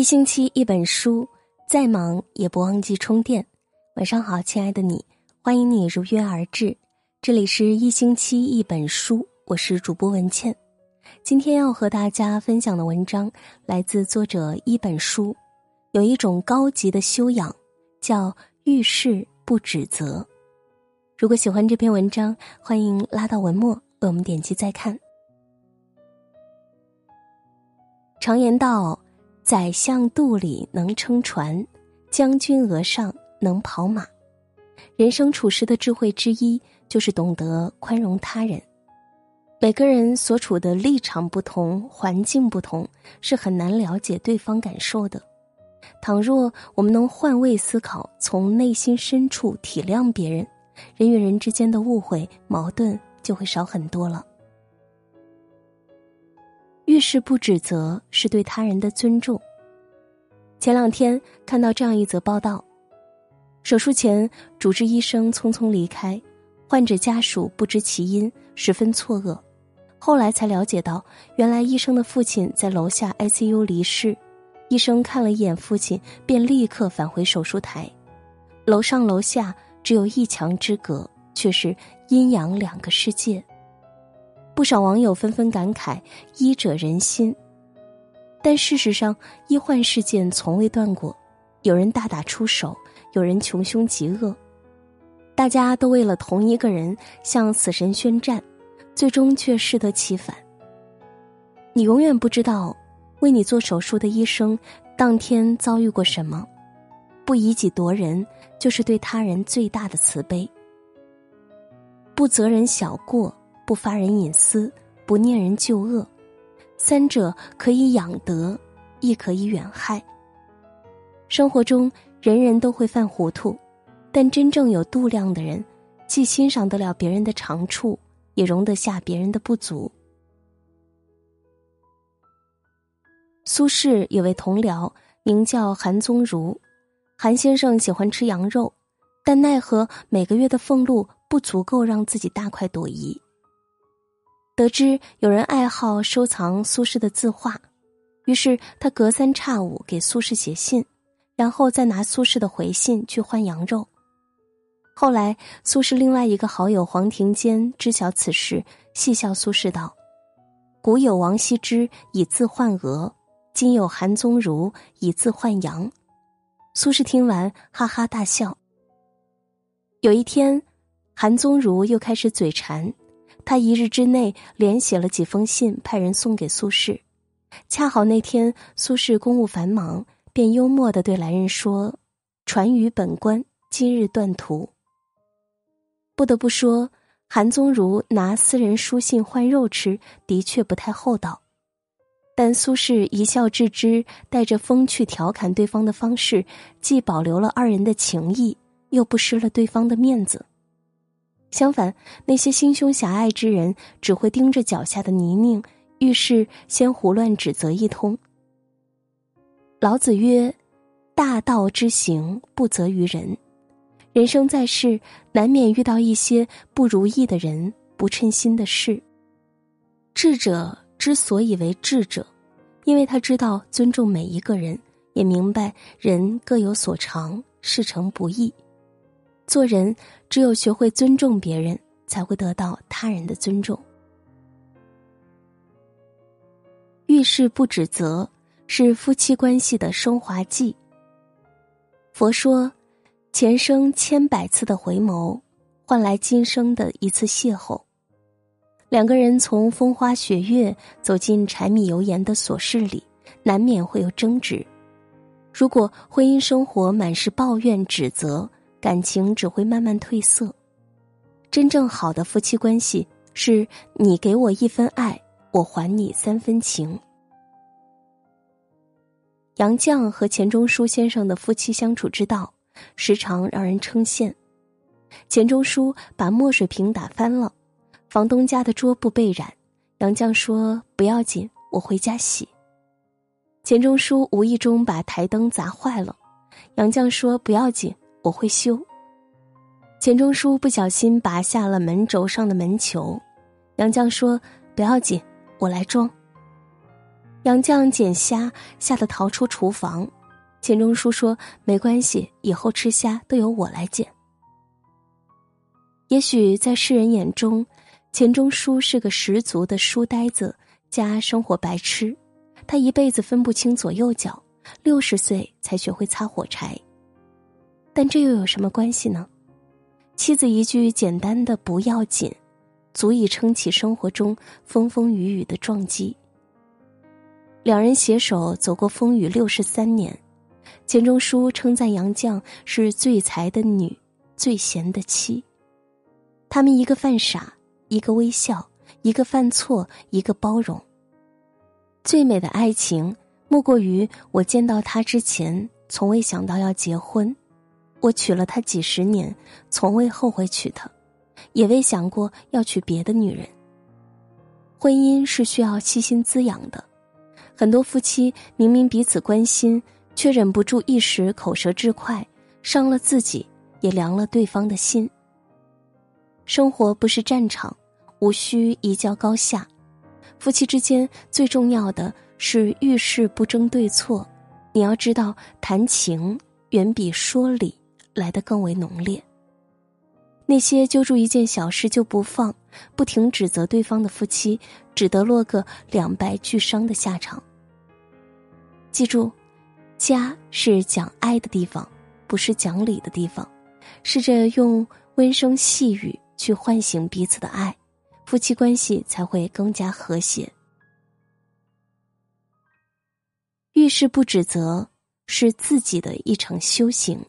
一星期一本书，再忙也不忘记充电。晚上好，亲爱的你，欢迎你如约而至。这里是一星期一本书，我是主播文倩。今天要和大家分享的文章来自作者一本书。有一种高级的修养，叫遇事不指责。如果喜欢这篇文章，欢迎拉到文末为我们点击再看。常言道。宰相肚里能撑船，将军额上能跑马。人生处事的智慧之一，就是懂得宽容他人。每个人所处的立场不同，环境不同，是很难了解对方感受的。倘若我们能换位思考，从内心深处体谅别人，人与人之间的误会、矛盾就会少很多了。遇事不指责，是对他人的尊重。前两天看到这样一则报道：手术前，主治医生匆匆离开，患者家属不知其因，十分错愕。后来才了解到，原来医生的父亲在楼下 ICU 离世，医生看了一眼父亲，便立刻返回手术台。楼上楼下只有一墙之隔，却是阴阳两个世界。不少网友纷纷感慨：“医者仁心。”但事实上，医患事件从未断过，有人大打出手，有人穷凶极恶，大家都为了同一个人向死神宣战，最终却适得其反。你永远不知道，为你做手术的医生当天遭遇过什么。不以己夺人，就是对他人最大的慈悲。不责人小过。不发人隐私，不念人旧恶，三者可以养德，亦可以远害。生活中人人都会犯糊涂，但真正有度量的人，既欣赏得了别人的长处，也容得下别人的不足。苏轼有位同僚名叫韩宗儒，韩先生喜欢吃羊肉，但奈何每个月的俸禄不足够让自己大快朵颐。得知有人爱好收藏苏轼的字画，于是他隔三差五给苏轼写信，然后再拿苏轼的回信去换羊肉。后来，苏轼另外一个好友黄庭坚知晓此事，戏笑苏轼道：“古有王羲之以字换鹅，今有韩宗儒以字换羊。”苏轼听完哈哈大笑。有一天，韩宗儒又开始嘴馋。他一日之内连写了几封信，派人送给苏轼。恰好那天苏轼公务繁忙，便幽默的对来人说：“传于本官，今日断途。”不得不说，韩宗儒拿私人书信换肉吃，的确不太厚道。但苏轼一笑置之，带着风趣调侃对方的方式，既保留了二人的情谊，又不失了对方的面子。相反，那些心胸狭隘之人只会盯着脚下的泥泞，遇事先胡乱指责一通。老子曰：“大道之行，不责于人。”人生在世，难免遇到一些不如意的人、不称心的事。智者之所以为智者，因为他知道尊重每一个人，也明白人各有所长，事成不易。做人，只有学会尊重别人，才会得到他人的尊重。遇事不指责，是夫妻关系的升华剂。佛说，前生千百次的回眸，换来今生的一次邂逅。两个人从风花雪月走进柴米油盐的琐事里，难免会有争执。如果婚姻生活满是抱怨指责，感情只会慢慢褪色。真正好的夫妻关系是你给我一分爱，我还你三分情。杨绛和钱钟书先生的夫妻相处之道，时常让人称羡。钱钟书把墨水瓶打翻了，房东家的桌布被染，杨绛说不要紧，我回家洗。钱钟书无意中把台灯砸坏了，杨绛说不要紧。我会修。钱钟书不小心拔下了门轴上的门球，杨绛说：“不要紧，我来装。”杨绛捡虾，吓得逃出厨房。钱钟书说：“没关系，以后吃虾都由我来捡。”也许在世人眼中，钱钟书是个十足的书呆子加生活白痴。他一辈子分不清左右脚，六十岁才学会擦火柴。但这又有什么关系呢？妻子一句简单的“不要紧”，足以撑起生活中风风雨雨的撞击。两人携手走过风雨六十三年，钱钟书称赞杨绛是最才的女，最贤的妻。他们一个犯傻，一个微笑，一个犯错，一个包容。最美的爱情，莫过于我见到他之前，从未想到要结婚；我娶了她几十年，从未后悔娶她，也未想过要娶别的女人。婚姻是需要细心滋养的。很多夫妻明明彼此关心，却忍不住一时口舌之快，伤了自己，也凉了对方的心。生活不是战场，无需一较高下。夫妻之间最重要的是遇事不争对错。你要知道，谈情远比说理来得更为浓烈。那些揪住一件小事就不放、不停指责对方的夫妻，只得落个两败俱伤的下场。记住，家是讲爱的地方，不是讲理的地方。试着用温声细语去唤醒彼此的爱，夫妻关系才会更加和谐。遇事不指责，是自己的一场修行。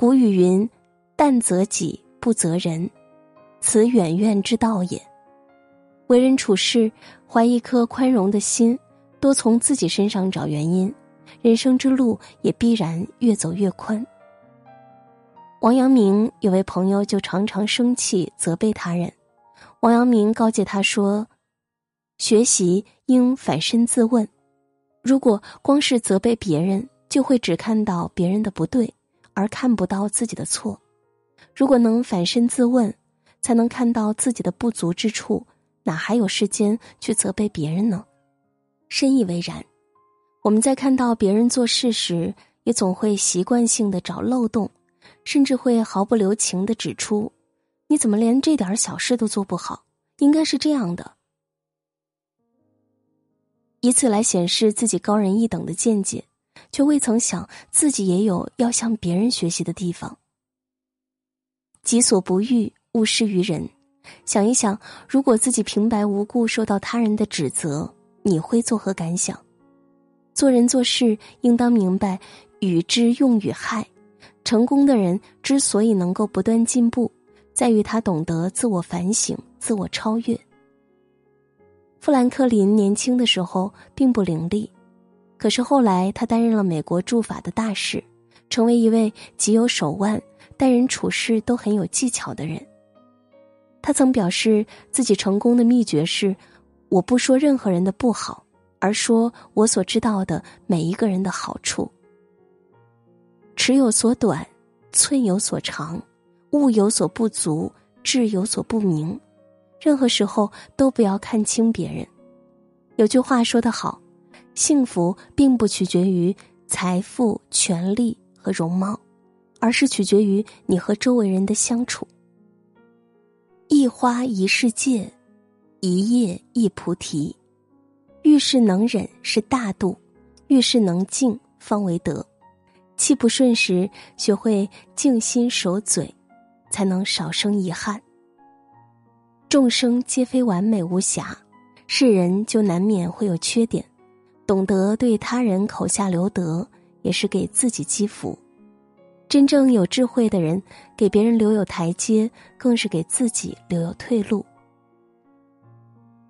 古语云：“但责己，不责人，此远怨之道也。”为人处事，怀一颗宽容的心。多从自己身上找原因，人生之路也必然越走越宽。王阳明有位朋友就常常生气责备他人，王阳明告诫他说：“学习应反身自问，如果光是责备别人，就会只看到别人的不对，而看不到自己的错；如果能反身自问，才能看到自己的不足之处，哪还有时间去责备别人呢？”深以为然，我们在看到别人做事时，也总会习惯性的找漏洞，甚至会毫不留情的指出：“你怎么连这点小事都做不好？应该是这样的。”以此来显示自己高人一等的见解，却未曾想自己也有要向别人学习的地方。己所不欲，勿施于人。想一想，如果自己平白无故受到他人的指责，你会作何感想？做人做事应当明白与之用与害。成功的人之所以能够不断进步，在于他懂得自我反省、自我超越。富兰克林年轻的时候并不伶俐，可是后来他担任了美国驻法的大使，成为一位极有手腕、待人处事都很有技巧的人。他曾表示自己成功的秘诀是。我不说任何人的不好，而说我所知道的每一个人的好处。尺有所短，寸有所长，物有所不足，志有所不明。任何时候都不要看清别人。有句话说得好：幸福并不取决于财富、权力和容貌，而是取决于你和周围人的相处。一花一世界。一叶一菩提，遇事能忍是大度，遇事能静方为德。气不顺时，学会静心守嘴，才能少生遗憾。众生皆非完美无瑕，是人就难免会有缺点。懂得对他人口下留德，也是给自己积福。真正有智慧的人，给别人留有台阶，更是给自己留有退路。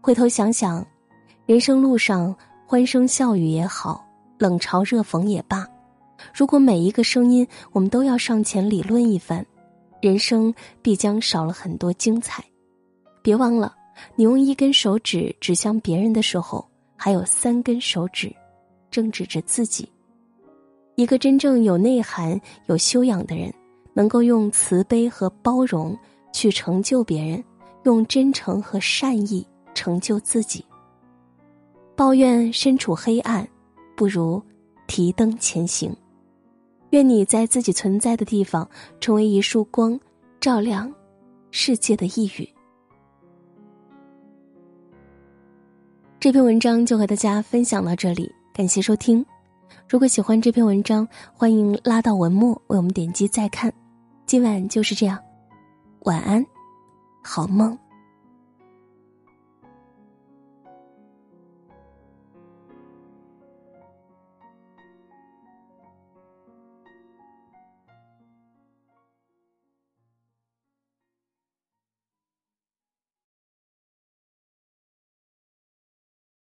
回头想想，人生路上欢声笑语也好，冷嘲热讽也罢，如果每一个声音我们都要上前理论一番，人生必将少了很多精彩。别忘了，你用一根手指指向别人的时候，还有三根手指正指着自己。一个真正有内涵、有修养的人，能够用慈悲和包容去成就别人，用真诚和善意。成就自己。抱怨身处黑暗，不如提灯前行。愿你在自己存在的地方，成为一束光，照亮世界的一隅。这篇文章就和大家分享到这里，感谢收听。如果喜欢这篇文章，欢迎拉到文末为我们点击再看。今晚就是这样，晚安，好梦。